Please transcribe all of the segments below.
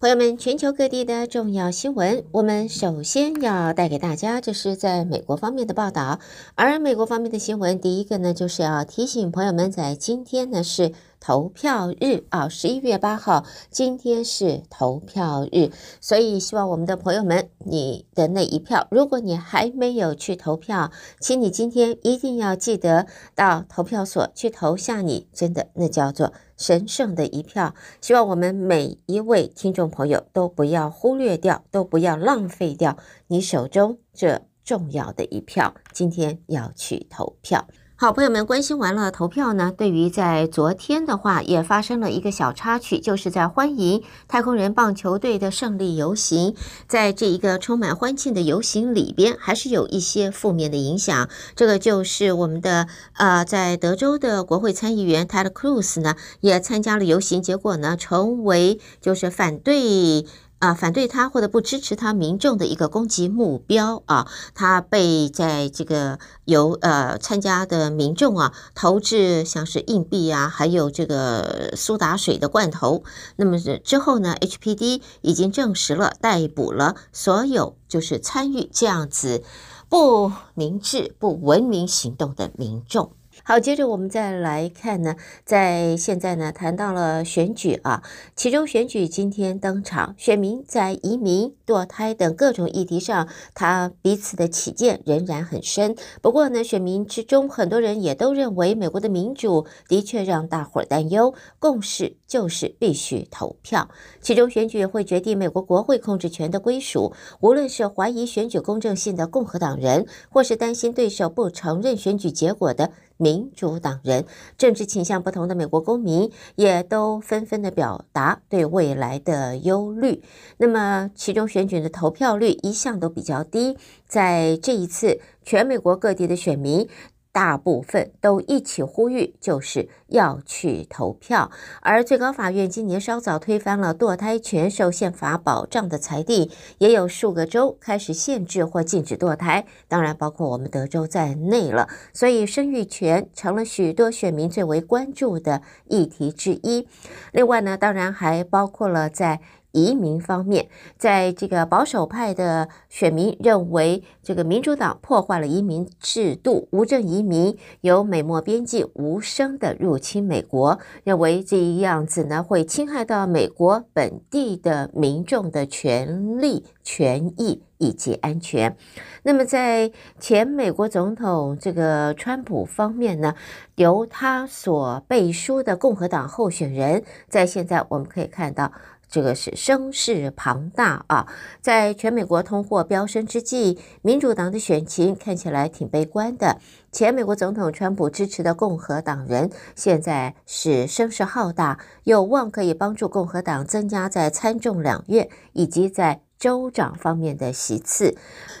朋友们，全球各地的重要新闻，我们首先要带给大家，这是在美国方面的报道。而美国方面的新闻，第一个呢，就是要提醒朋友们，在今天呢是投票日啊，十一月八号，今天是投票日，所以希望我们的朋友们，你的那一票，如果你还没有去投票，请你今天一定要记得到投票所去投下你真的那叫做。神圣的一票，希望我们每一位听众朋友都不要忽略掉，都不要浪费掉你手中这重要的一票。今天要去投票。好，朋友们关心完了投票呢，对于在昨天的话也发生了一个小插曲，就是在欢迎太空人棒球队的胜利游行，在这一个充满欢庆的游行里边，还是有一些负面的影响。这个就是我们的呃，在德州的国会参议员 Ted Cruz 呢，也参加了游行，结果呢，成为就是反对。啊，反对他或者不支持他民众的一个攻击目标啊，他被在这个由呃参加的民众啊投掷像是硬币啊，还有这个苏打水的罐头。那么之后呢，HPD 已经证实了逮捕了所有就是参与这样子不明智、不文明行动的民众。好，接着我们再来看呢，在现在呢谈到了选举啊，其中选举今天登场，选民在移民、堕胎等各种议题上，他彼此的起见仍然很深。不过呢，选民之中很多人也都认为，美国的民主的确让大伙儿担忧，共识就是必须投票。其中选举会决定美国国会控制权的归属，无论是怀疑选举公正性的共和党人，或是担心对手不承认选举结果的。民主党人，政治倾向不同的美国公民也都纷纷的表达对未来的忧虑。那么，其中选举的投票率一向都比较低，在这一次，全美国各地的选民。大部分都一起呼吁，就是要去投票。而最高法院今年稍早推翻了堕胎权受宪法保障的裁定，也有数个州开始限制或禁止堕胎，当然包括我们德州在内了。所以，生育权成了许多选民最为关注的议题之一。另外呢，当然还包括了在。移民方面，在这个保守派的选民认为，这个民主党破坏了移民制度，无证移民由美墨边境无声的入侵美国，认为这一样子呢会侵害到美国本地的民众的权利、权益以及安全。那么，在前美国总统这个川普方面呢，由他所背书的共和党候选人，在现在我们可以看到。这个是声势庞大啊！在全美国通货飙升之际，民主党的选情看起来挺悲观的。前美国总统川普支持的共和党人现在是声势浩大，有望可以帮助共和党增加在参众两院以及在州长方面的席次。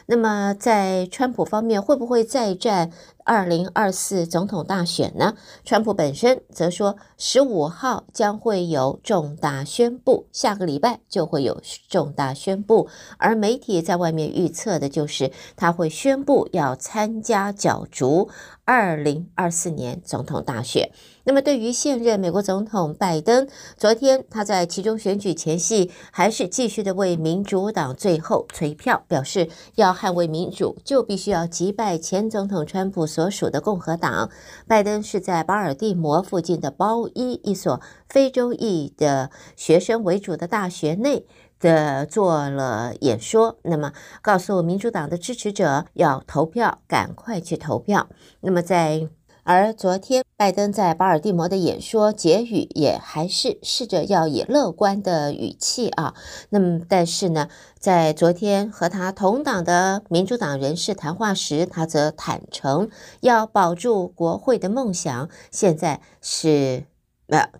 那么，在川普方面，会不会再战二零二四总统大选呢？川普本身则说，十五号将会有重大宣布，下个礼拜就会有重大宣布。而媒体在外面预测的就是，他会宣布要参加角逐二零二四年总统大选。那么，对于现任美国总统拜登，昨天他在其中选举前夕，还是继续的为民主党最后催票，表示要捍卫民主，就必须要击败前总统川普所属的共和党。拜登是在巴尔的摩附近的包伊一所非洲裔的学生为主的大学内的做了演说，那么告诉民主党的支持者要投票，赶快去投票。那么在而昨天，拜登在巴尔的摩的演说结语也还是试着要以乐观的语气啊。那么，但是呢，在昨天和他同党的民主党人士谈话时，他则坦诚要保住国会的梦想，现在是呃。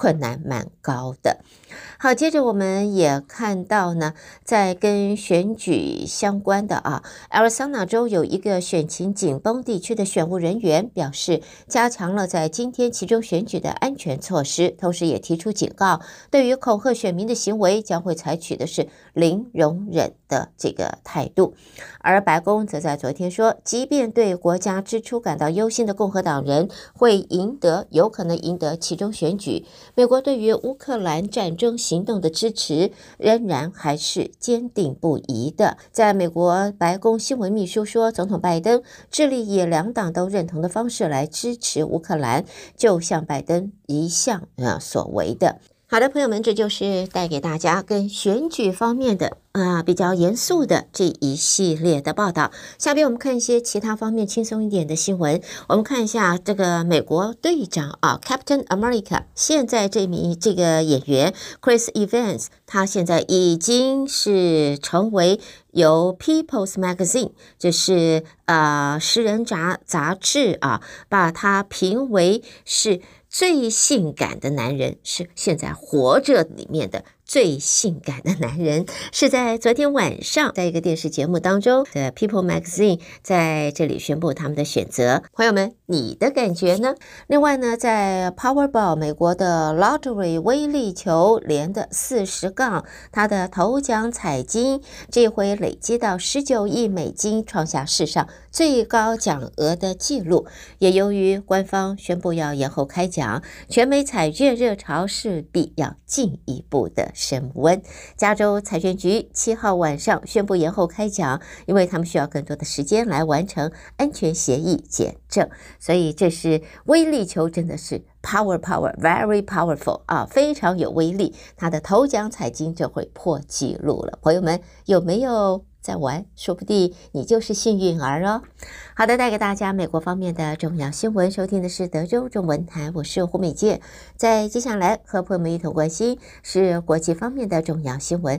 困难蛮高的。好，接着我们也看到呢，在跟选举相关的啊，亚利桑那州有一个选情紧绷地区的选务人员表示，加强了在今天其中选举的安全措施，同时也提出警告，对于恐吓选民的行为将会采取的是零容忍的这个态度。而白宫则在昨天说，即便对国家支出感到忧心的共和党人会赢得，有可能赢得其中选举。美国对于乌克兰战中行动的支持仍然还是坚定不移的。在美国白宫新闻秘书说，总统拜登致力以两党都认同的方式来支持乌克兰，就像拜登一向啊所为的。好的，朋友们，这就是带给大家跟选举方面的啊比较严肃的这一系列的报道。下边我们看一些其他方面轻松一点的新闻。我们看一下这个美国队长啊，Captain America，现在这名这个演员 Chris Evans，他现在已经是成为由 People's Magazine，就是啊食人杂杂志啊，把他评为是。最性感的男人是现在活着里面的。最性感的男人是在昨天晚上，在一个电视节目当中的 People Magazine 在这里宣布他们的选择。朋友们，你的感觉呢？另外呢，在 Powerball 美国的 Lottery 威力球连的四十杠，它的头奖彩金这回累积到十九亿美金，创下史上最高奖额的记录。也由于官方宣布要延后开奖，全美彩券热潮势必要进一步的。升温。加州财政局七号晚上宣布延后开奖，因为他们需要更多的时间来完成安全协议检证。所以这是威力球，真的是 power power very powerful 啊，非常有威力。他的头奖彩金就会破纪录了。朋友们有没有？在玩，说不定你就是幸运儿哦。好的，带给大家美国方面的重要新闻，收听的是德州中文台，我是胡美健。在接下来和朋友们一同关心是国际方面的重要新闻。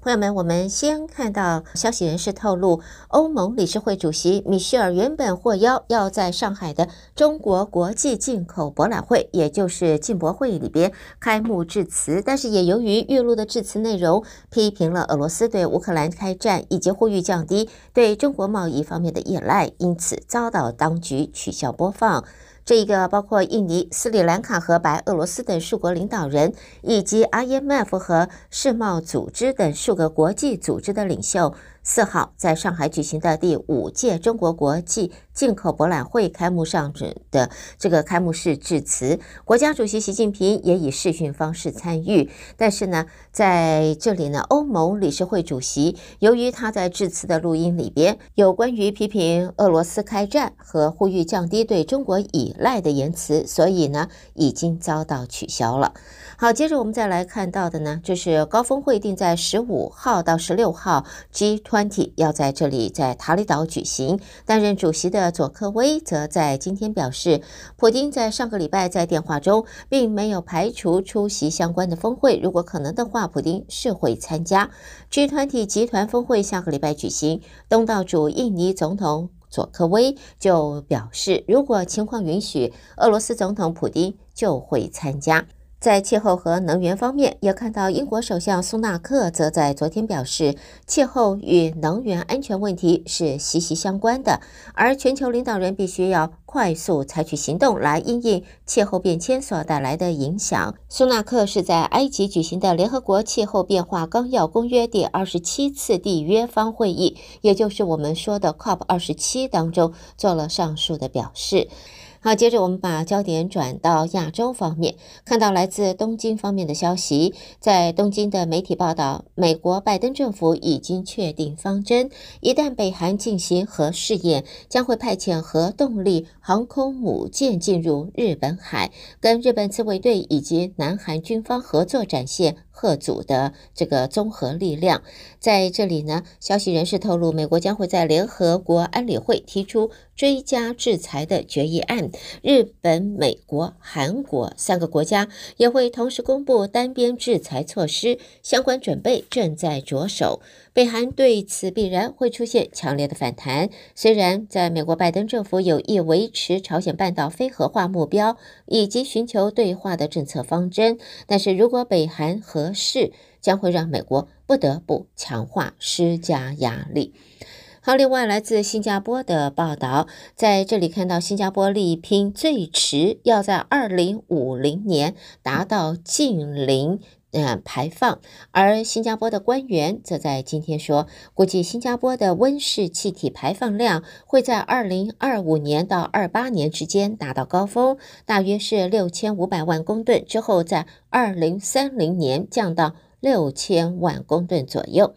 朋友们，我们先看到消息人士透露，欧盟理事会主席米歇尔原本获邀要在上海的中国国际进口博览会，也就是进博会里边开幕致辞，但是也由于预录的致辞内容批评了俄罗斯对乌克兰开战，以及呼吁降低对中国贸易方面的依赖，因此遭到当局取消播放。这一个包括印尼、斯里兰卡和白俄罗斯等数国领导人，以及 IMF 和世贸组织等数个国际组织的领袖。四号在上海举行的第五届中国国际进口博览会开幕上的这个开幕式致辞，国家主席习近平也以视讯方式参与。但是呢，在这里呢，欧盟理事会主席由于他在致辞的录音里边有关于批评俄罗斯开战和呼吁降低对中国依赖的言辞，所以呢，已经遭到取消了。好，接着我们再来看到的呢，就是高峰会定在十五号到十六号 G 团体要在这里在塔里岛举行。担任主席的佐科威则在今天表示，普丁在上个礼拜在电话中并没有排除出席相关的峰会，如果可能的话，普丁是会参加 G 团体集团峰会。下个礼拜举行，东道主印尼总统佐科威就表示，如果情况允许，俄罗斯总统普丁就会参加。在气候和能源方面，也看到英国首相苏纳克则在昨天表示，气候与能源安全问题是息息相关的，而全球领导人必须要快速采取行动来因应气候变迁所带来的影响。苏纳克是在埃及举行的联合国气候变化纲要公约第二十七次缔约方会议，也就是我们说的 COP 二十七当中做了上述的表示。好，接着我们把焦点转到亚洲方面，看到来自东京方面的消息，在东京的媒体报道，美国拜登政府已经确定方针，一旦北韩进行核试验，将会派遣核动力航空母舰进入日本海，跟日本自卫队以及南韩军方合作，展现。核组的这个综合力量，在这里呢，消息人士透露，美国将会在联合国安理会提出追加制裁的决议案。日本、美国、韩国三个国家也会同时公布单边制裁措施，相关准备正在着手。北韩对此必然会出现强烈的反弹。虽然在美国拜登政府有意维持朝鲜半岛非核化目标以及寻求对话的政策方针，但是如果北韩和势，将会让美国不得不强化施加压力。好，另外来自新加坡的报道，在这里看到新加坡力拼最迟要在二零五零年达到近零。嗯，排放，而新加坡的官员则在今天说，估计新加坡的温室气体排放量会在二零二五年到二八年之间达到高峰，大约是六千五百万公吨，之后在二零三零年降到六千万公吨左右，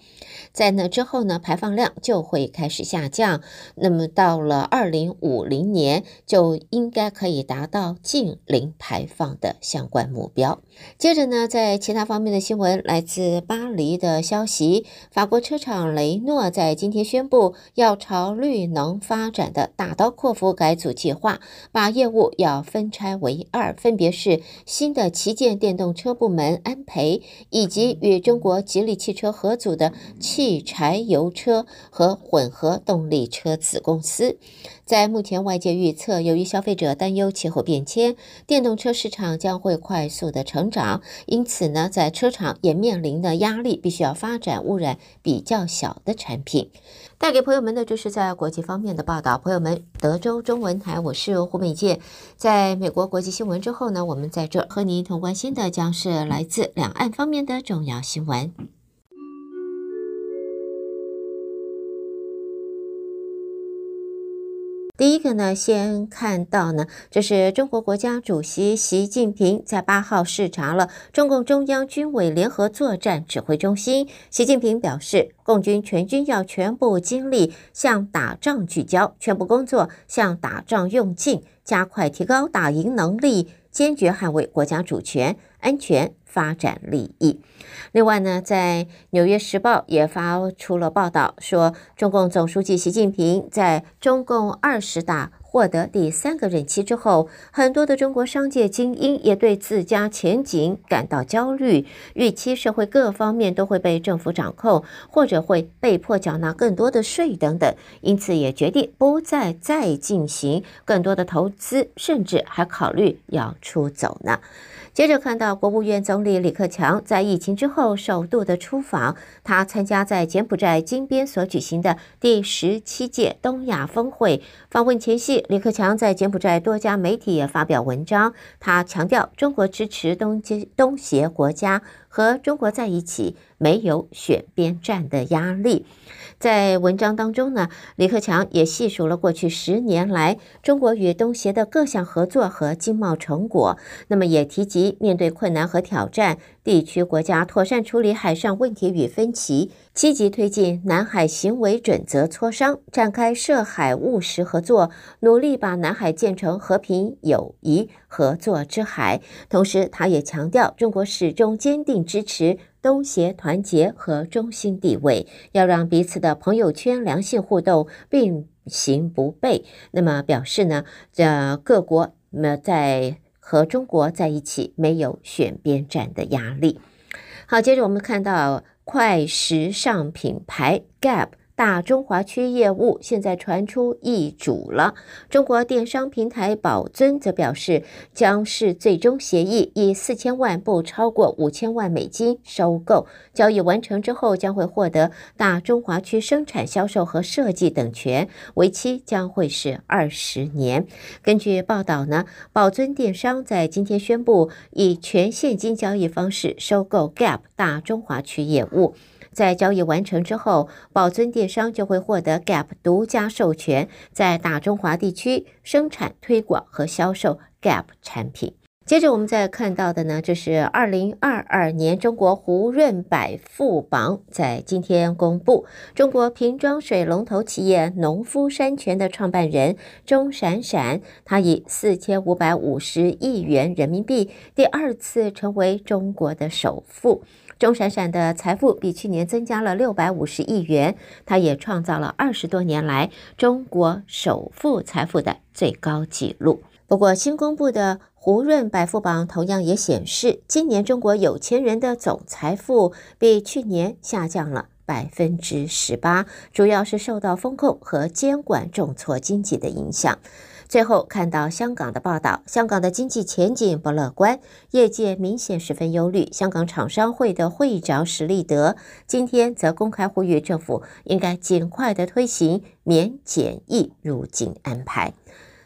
在那之后呢，排放量就会开始下降。那么到了二零五零年，就应该可以达到近零排放的相关目标。接着呢，在其他方面的新闻，来自巴黎的消息，法国车厂雷诺在今天宣布，要朝绿能发展的大刀阔斧改组计划，把业务要分拆为二，分别是新的旗舰电动车部门安培以及。与中国吉利汽车合组的汽柴油车和混合动力车子公司，在目前外界预测，由于消费者担忧气候变迁，电动车市场将会快速的成长，因此呢，在车厂也面临的压力，必须要发展污染比较小的产品。带给朋友们的就是在国际方面的报道。朋友们，德州中文台，我是胡美健。在美国国际新闻之后呢，我们在这和您一同关心的将是来自两岸方面的重要新闻。第一个呢，先看到呢，这是中国国家主席习近平在八号视察了中共中央军委联合作战指挥中心。习近平表示，共军全军要全部精力向打仗聚焦，全部工作向打仗用尽，加快提高打赢能力，坚决捍卫国家主权、安全、发展利益。另外呢，在《纽约时报》也发出了报道，说中共总书记习近平在中共二十大获得第三个任期之后，很多的中国商界精英也对自家前景感到焦虑，预期社会各方面都会被政府掌控，或者会被迫缴纳更多的税等等，因此也决定不再再进行更多的投资，甚至还考虑要出走呢。接着看到国务院总理李克强在疫情之后首度的出访，他参加在柬埔寨金边所举行的第十七届东亚峰会。访问前夕，李克强在柬埔寨多家媒体也发表文章，他强调中国支持东协东协国家和中国在一起，没有选边站的压力。在文章当中呢，李克强也细数了过去十年来中国与东协的各项合作和经贸成果。那么也提及面对困难和挑战，地区国家妥善处理海上问题与分歧，积极推进南海行为准则磋商，展开涉海务实合作，努力把南海建成和平、友谊、合作之海。同时，他也强调中国始终坚定支持。东协团结和中心地位，要让彼此的朋友圈良性互动并行不悖。那么表示呢，这各国那在和中国在一起没有选边站的压力。好，接着我们看到快时尚品牌 Gap。大中华区业务现在传出易主了。中国电商平台宝尊则表示，将是最终协议以四千万不超过五千万美金收购。交易完成之后，将会获得大中华区生产、销售和设计等权，为期将会是二十年。根据报道呢，宝尊电商在今天宣布以全现金交易方式收购 Gap 大中华区业务。在交易完成之后，宝尊电商就会获得 Gap 独家授权，在大中华地区生产、推广和销售 Gap 产品。接着我们再看到的呢，这是二零二二年中国胡润百富榜在今天公布，中国瓶装水龙头企业农夫山泉的创办人钟闪闪，他以四千五百五十亿元人民币第二次成为中国的首富。钟闪闪的财富比去年增加了六百五十亿元，他也创造了二十多年来中国首富财富的最高纪录。不过，新公布的胡润百富榜同样也显示，今年中国有钱人的总财富比去年下降了百分之十八，主要是受到风控和监管重挫经济的影响。最后看到香港的报道，香港的经济前景不乐观，业界明显十分忧虑。香港厂商会的会长史立德今天则公开呼吁政府应该尽快的推行免检疫入境安排。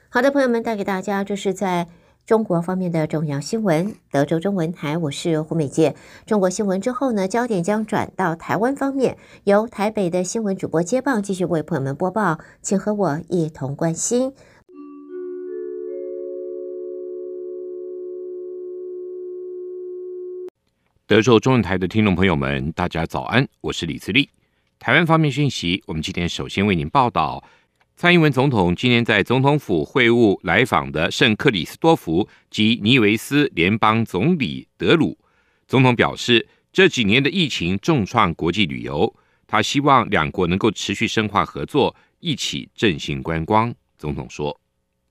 好的，朋友们带给大家，这是在中国方面的重要新闻，德州中文台，我是胡美健。中国新闻之后呢，焦点将转到台湾方面，由台北的新闻主播接棒，继续为朋友们播报，请和我一同关心。德州中文台的听众朋友们，大家早安，我是李自立。台湾方面讯息，我们今天首先为您报道。蔡英文总统今天在总统府会晤来访的圣克里斯多福及尼维斯联邦总理德鲁。总统表示，这几年的疫情重创国际旅游，他希望两国能够持续深化合作，一起振兴观光。总统说：“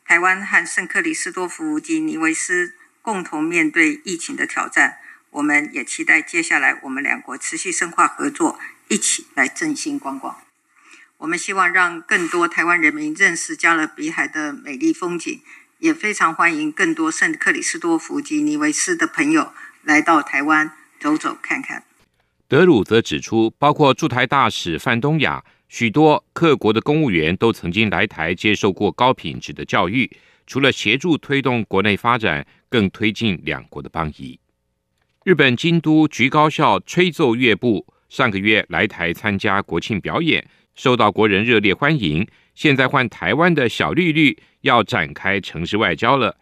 台湾和圣克里斯多福及尼维斯共同面对疫情的挑战，我们也期待接下来我们两国持续深化合作，一起来振兴观光。”我们希望让更多台湾人民认识加勒比海的美丽风景，也非常欢迎更多圣克里斯多夫及尼维斯的朋友来到台湾走走看看。德鲁则指出，包括驻台大使范东亚，许多各国的公务员都曾经来台接受过高品质的教育，除了协助推动国内发展，更推进两国的邦谊。日本京都局高校吹奏乐部上个月来台参加国庆表演。受到国人热烈欢迎，现在换台湾的小绿绿要展开城市外交了。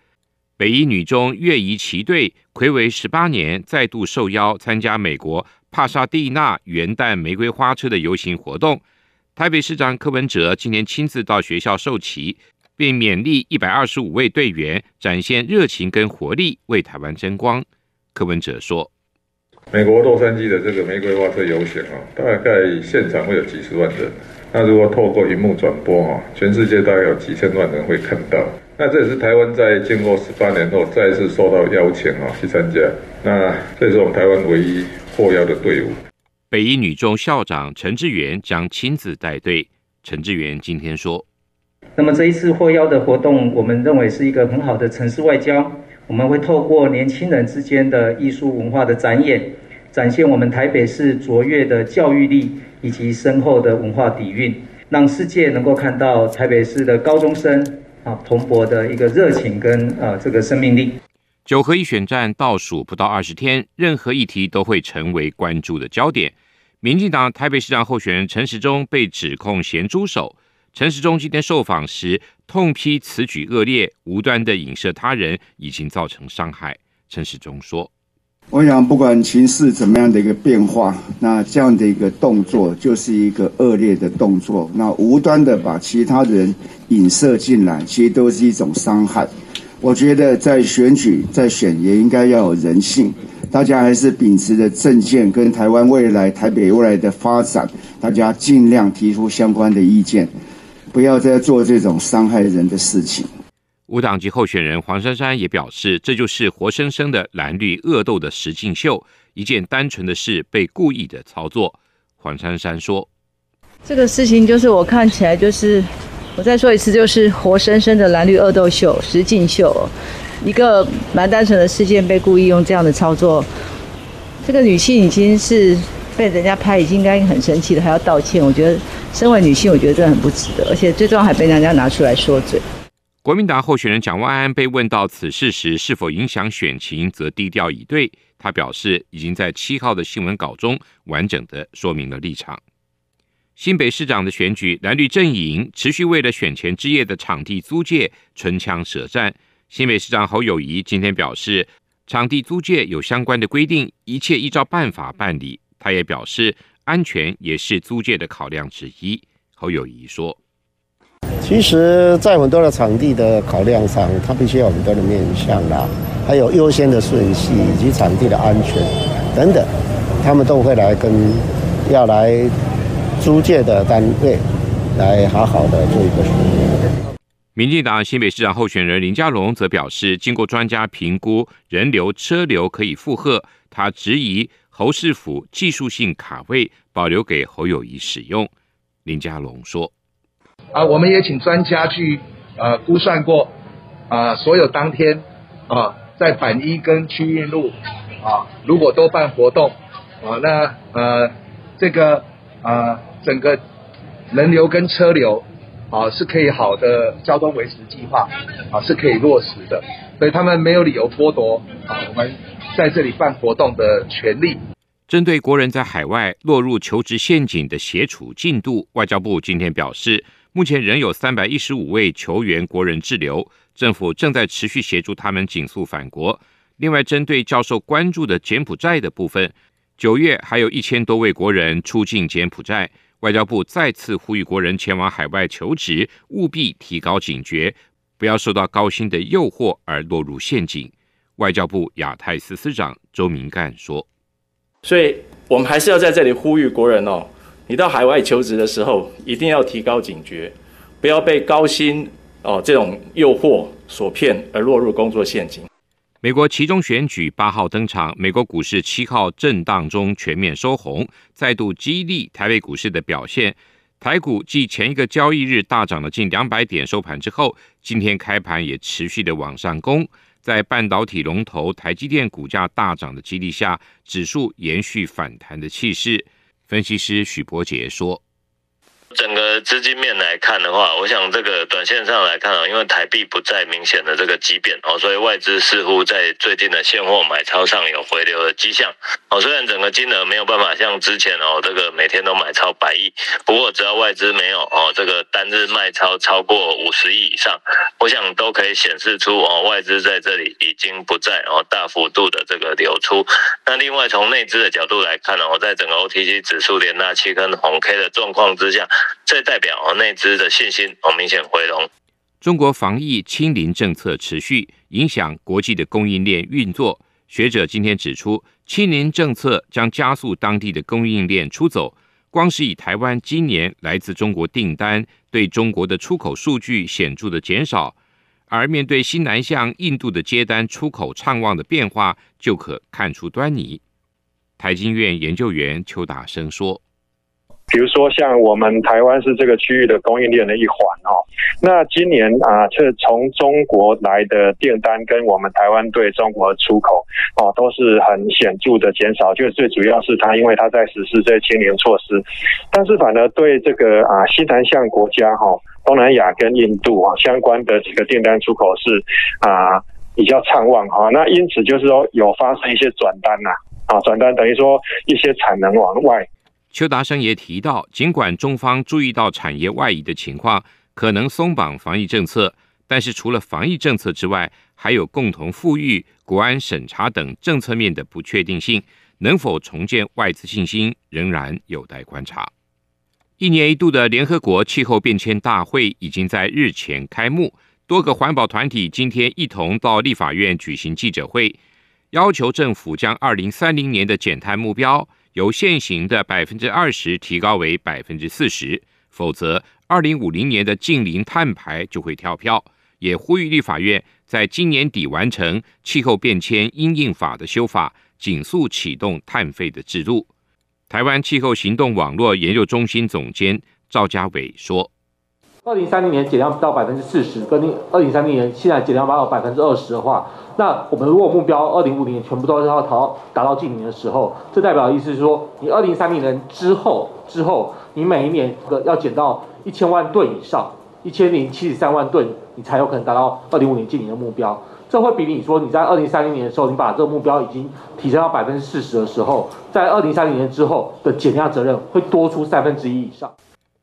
北一女中越仪旗队睽违十八年，再度受邀参加美国帕萨蒂纳元旦玫瑰花车的游行活动。台北市长柯文哲今天亲自到学校授旗，并勉励一百二十五位队员展现热情跟活力，为台湾争光。柯文哲说。美国洛杉矶的这个玫瑰花车游行啊，大概现场会有几十万人。那如果透过荧幕转播哈，全世界大概有几千万人会看到。那这也是台湾在经过十八年后再次受到邀请啊去参加。那这是我们台湾唯一获邀的队伍。北一女中校长陈志远将亲自带队。陈志远今天说：“那么这一次获邀的活动，我们认为是一个很好的城市外交。我们会透过年轻人之间的艺术文化的展演。”展现我们台北市卓越的教育力以及深厚的文化底蕴，让世界能够看到台北市的高中生啊蓬勃的一个热情跟啊这个生命力。九合一选战倒数不到二十天，任何议题都会成为关注的焦点。民进党台北市长候选人陈时中被指控咸猪手，陈时中今天受访时痛批此举恶劣，无端的影射他人，已经造成伤害。陈世忠说。我想，不管情势怎么样的一个变化，那这样的一个动作就是一个恶劣的动作。那无端的把其他人引射进来，其实都是一种伤害。我觉得在选举、在选也应该要有人性，大家还是秉持着政见跟台湾未来、台北未来的发展，大家尽量提出相关的意见，不要再做这种伤害人的事情。无党籍候选人黄珊珊也表示，这就是活生生的蓝绿恶斗的实境秀，一件单纯的事被故意的操作。黄珊珊说：“这个事情就是我看起来就是，我再说一次，就是活生生的蓝绿恶斗秀，实境秀，一个蛮单纯的事件被故意用这样的操作。这个女性已经是被人家拍，已经应该很生气了，还要道歉。我觉得，身为女性，我觉得这很不值得，而且最重要还被人家拿出来说嘴。”国民党候选人蒋万安被问到此事时，是否影响选情，则低调以对。他表示，已经在七号的新闻稿中完整的说明了立场。新北市长的选举，蓝绿阵营持续为了选前之夜的场地租借唇枪舌战。新北市长侯友谊今天表示，场地租借有相关的规定，一切依照办法办理。他也表示，安全也是租借的考量之一。侯友谊说。其实，在很多的场地的考量上，它必须有很多的面向啦，还有优先的顺序以及场地的安全等等，他们都会来跟要来租借的单位来好好的做一个说明。民进党新北市长候选人林佳龙则表示，经过专家评估，人流车流可以负荷，他质疑侯市府技术性卡位保留给侯友谊使用。林佳龙说。啊，我们也请专家去呃估算过，啊，所有当天啊在板一跟区运路啊，如果都办活动，啊，那呃这个啊整个人流跟车流啊是可以好的交通维持计划啊是可以落实的，所以他们没有理由剥夺啊我们在这里办活动的权利。针对国人在海外落入求职陷阱的协处进度，外交部今天表示，目前仍有三百一十五位求援国人滞留，政府正在持续协助他们紧速返国。另外，针对教授关注的柬埔寨的部分，九月还有一千多位国人出境柬埔寨，外交部再次呼吁国人前往海外求职，务必提高警觉，不要受到高薪的诱惑而落入陷阱。外交部亚太司司长周明干说。所以，我们还是要在这里呼吁国人哦，你到海外求职的时候，一定要提高警觉，不要被高薪哦这种诱惑所骗而落入工作陷阱。美国期中选举八号登场，美国股市七号震荡中全面收红，再度激励台北股市的表现。台股继前一个交易日大涨了近两百点收盘之后，今天开盘也持续的往上攻。在半导体龙头台积电股价大涨的激励下，指数延续反弹的气势。分析师许博杰说。整个资金面来看的话，我想这个短线上来看啊，因为台币不再明显的这个急贬哦，所以外资似乎在最近的现货买超上有回流的迹象哦。虽然整个金额没有办法像之前哦，这个每天都买超百亿，不过只要外资没有哦，这个单日卖超超过五十亿以上，我想都可以显示出哦，外资在这里已经不再哦大幅度的这个流出。那另外从内资的角度来看呢，我在整个 OTC 指数连拉七根红 K 的状况之下。这代表，内资的信心哦明显回笼。中国防疫清零政策持续影响国际的供应链运作。学者今天指出，清零政策将加速当地的供应链出走。光是以台湾今年来自中国订单对中国的出口数据显著的减少，而面对新南向印度的接单出口畅旺的变化，就可看出端倪。台经院研究员邱达生说。比如说，像我们台湾是这个区域的供应链的一环哦。那今年啊，这从中国来的订单跟我们台湾对中国出口哦，都是很显著的减少。就是最主要是它，因为它在实施这些清零措施。但是反而对这个啊西南向国家哈，东南亚跟印度啊相关的这个订单出口是啊比较畅旺哈。那因此就是说有发生一些转单呐啊，转单等于说一些产能往外。邱达生也提到，尽管中方注意到产业外移的情况，可能松绑防疫政策，但是除了防疫政策之外，还有共同富裕、国安审查等政策面的不确定性，能否重建外资信心，仍然有待观察。一年一度的联合国气候变迁大会已经在日前开幕，多个环保团体今天一同到立法院举行记者会，要求政府将二零三零年的减碳目标。由现行的百分之二十提高为百分之四十，否则二零五零年的近零碳排就会跳票。也呼吁立法院在今年底完成气候变迁因应法的修法，紧速启动碳费的制度。台湾气候行动网络研究中心总监赵家伟说。二零三零年减量到百分之四十，跟二零三零年现在减量到百分之二十的话，那我们如果目标二零五零年全部都要达到达到净零的时候，这代表的意思是说，你二零三零年之后之后，你每一年要减到一千万吨以上，一千零七十三万吨，你才有可能达到二零五零净零的目标。这会比你说你在二零三零年的时候，你把这个目标已经提升到百分之四十的时候，在二零三零年之后的减量责任会多出三分之一以上。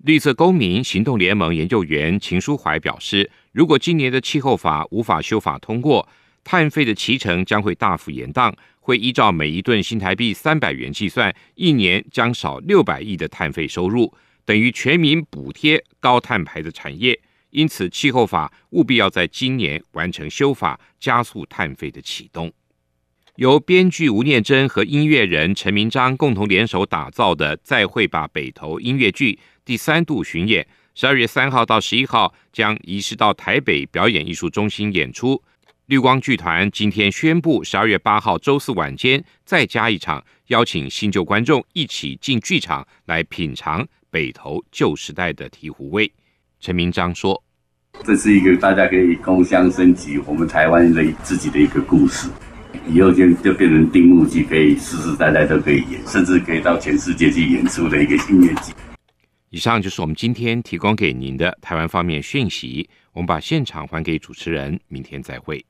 绿色公民行动联盟研究员秦书怀表示，如果今年的气候法无法修法通过，碳费的期程将会大幅延宕，会依照每一吨新台币三百元计算，一年将少六百亿的碳费收入，等于全民补贴高碳排的产业。因此，气候法务必要在今年完成修法，加速碳费的启动。由编剧吴念真和音乐人陈明章共同联手打造的《再会吧北投》音乐剧。第三度巡演，十二月三号到十一号将移师到台北表演艺术中心演出。绿光剧团今天宣布，十二月八号周四晚间再加一场，邀请新旧观众一起进剧场来品尝北投旧时代的醍醐味。陈明章说：“这是一个大家可以共襄盛举，我们台湾的自己的一个故事，以后就就变成定目剧，可以世世代代都可以演，甚至可以到全世界去演出的一个音乐剧。以上就是我们今天提供给您的台湾方面讯息。我们把现场还给主持人，明天再会。